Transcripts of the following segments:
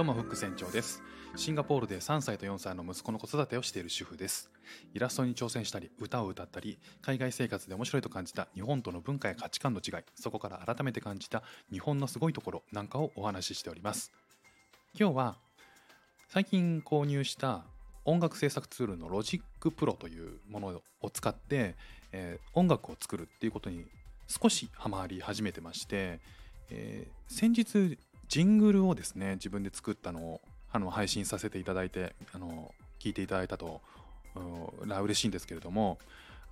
どうもフック船長です。シンガポールで3歳と4歳の息子の子育てをしている主婦です。イラストに挑戦したり歌を歌ったり海外生活で面白いと感じた日本との文化や価値観の違いそこから改めて感じた日本のすごいところなんかをお話ししております。今日は最近購入した音楽制作ツールの Logic Pro というものを使って、えー、音楽を作るっていうことに少しハマり始めてまして、えー、先日ジングルをですね自分で作ったのをあの配信させていただいてあの聞いていただいたとら嬉しいんですけれども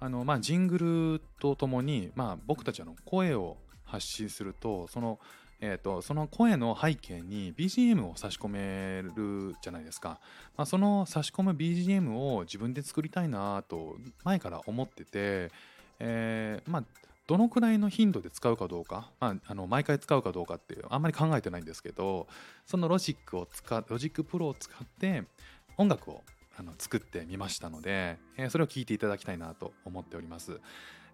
あの、まあ、ジングルとともに、まあ、僕たちの声を発信するとそのえーと、その声の背景に BGM を差し込めるじゃないですか、まあ、その差し込む BGM を自分で作りたいなと前から思ってて、えー、まあどのくらいの頻度で使うかどうか、まあ、あの毎回使うかどうかっていうあんまり考えてないんですけどそのロジックを使 Logic Pro を使って音楽をあの作ってみましたので、えー、それを聞いていただきたいなと思っております、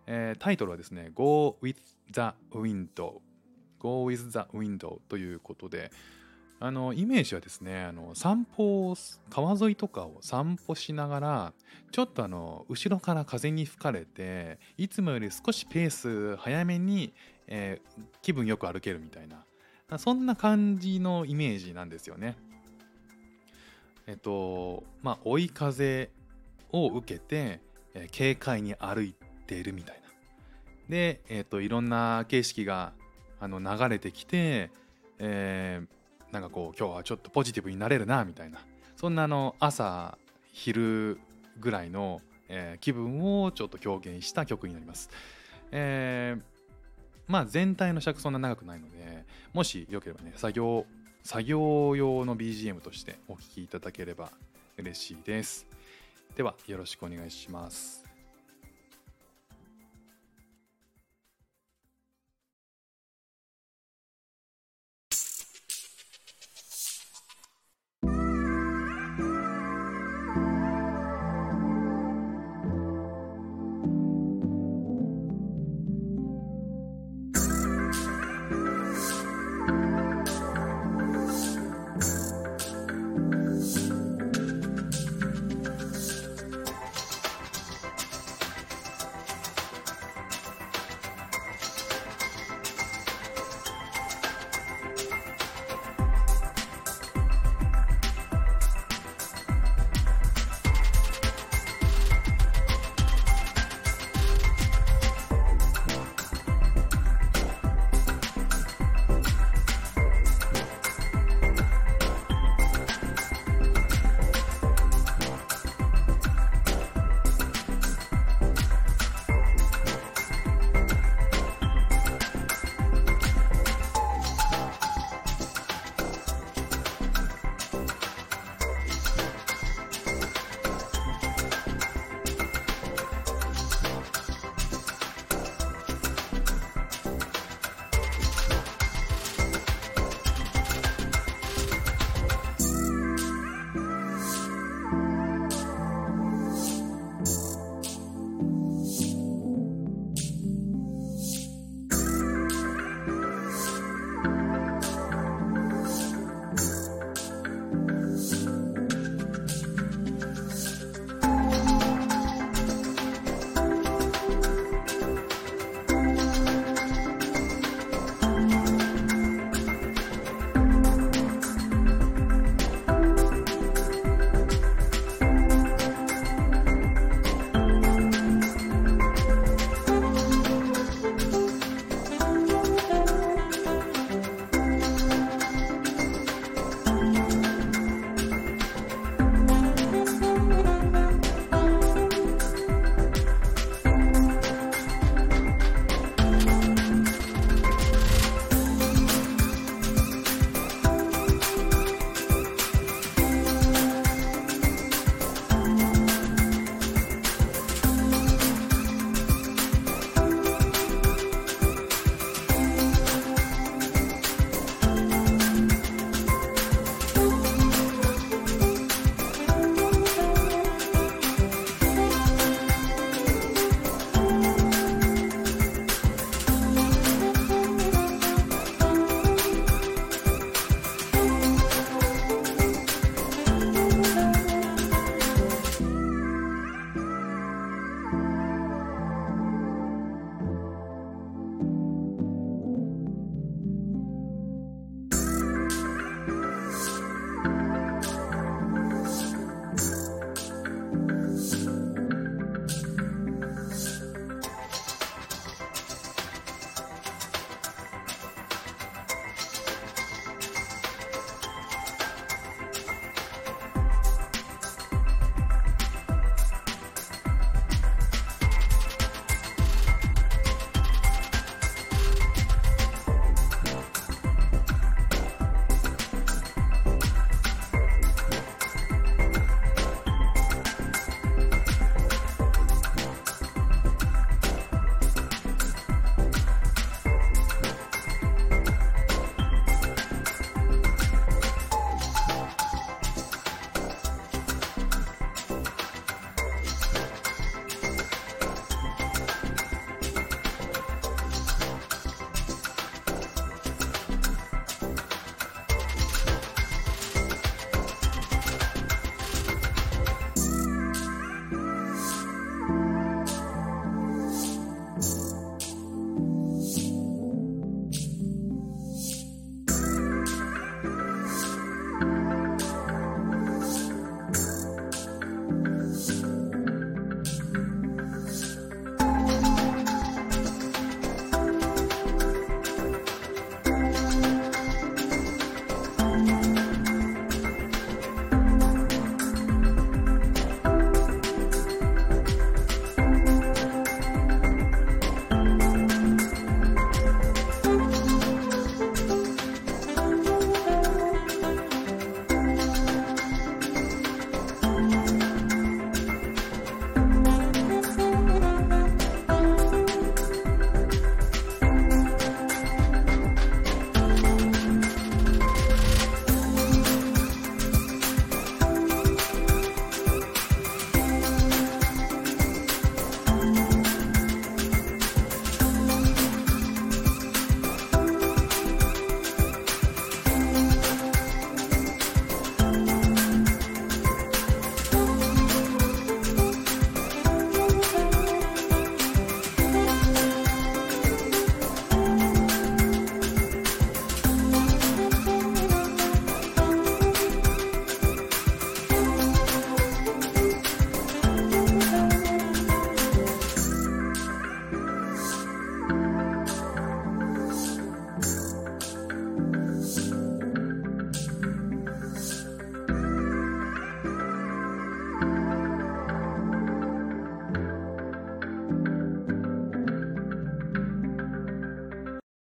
えー、タイトルはですね Go with the wind Go with the wind ということであのイメージはですねあの散歩を川沿いとかを散歩しながらちょっとあの後ろから風に吹かれていつもより少しペース早めに、えー、気分よく歩けるみたいなそんな感じのイメージなんですよね。えっとまあ追い風を受けて、えー、軽快に歩いているみたいな。で、えっといろんな景色があの流れてきて、えー、なんかこう今日はちょっとポジティブになれるなみたいなそんなあの朝昼ぐらいの、えー、気分をちょっと表現した曲になります。えー、まあ全体の尺そんな長くないのでもしよければね作業作業用の BGM としてお聴きいただければ嬉しいです。ではよろしくお願いします。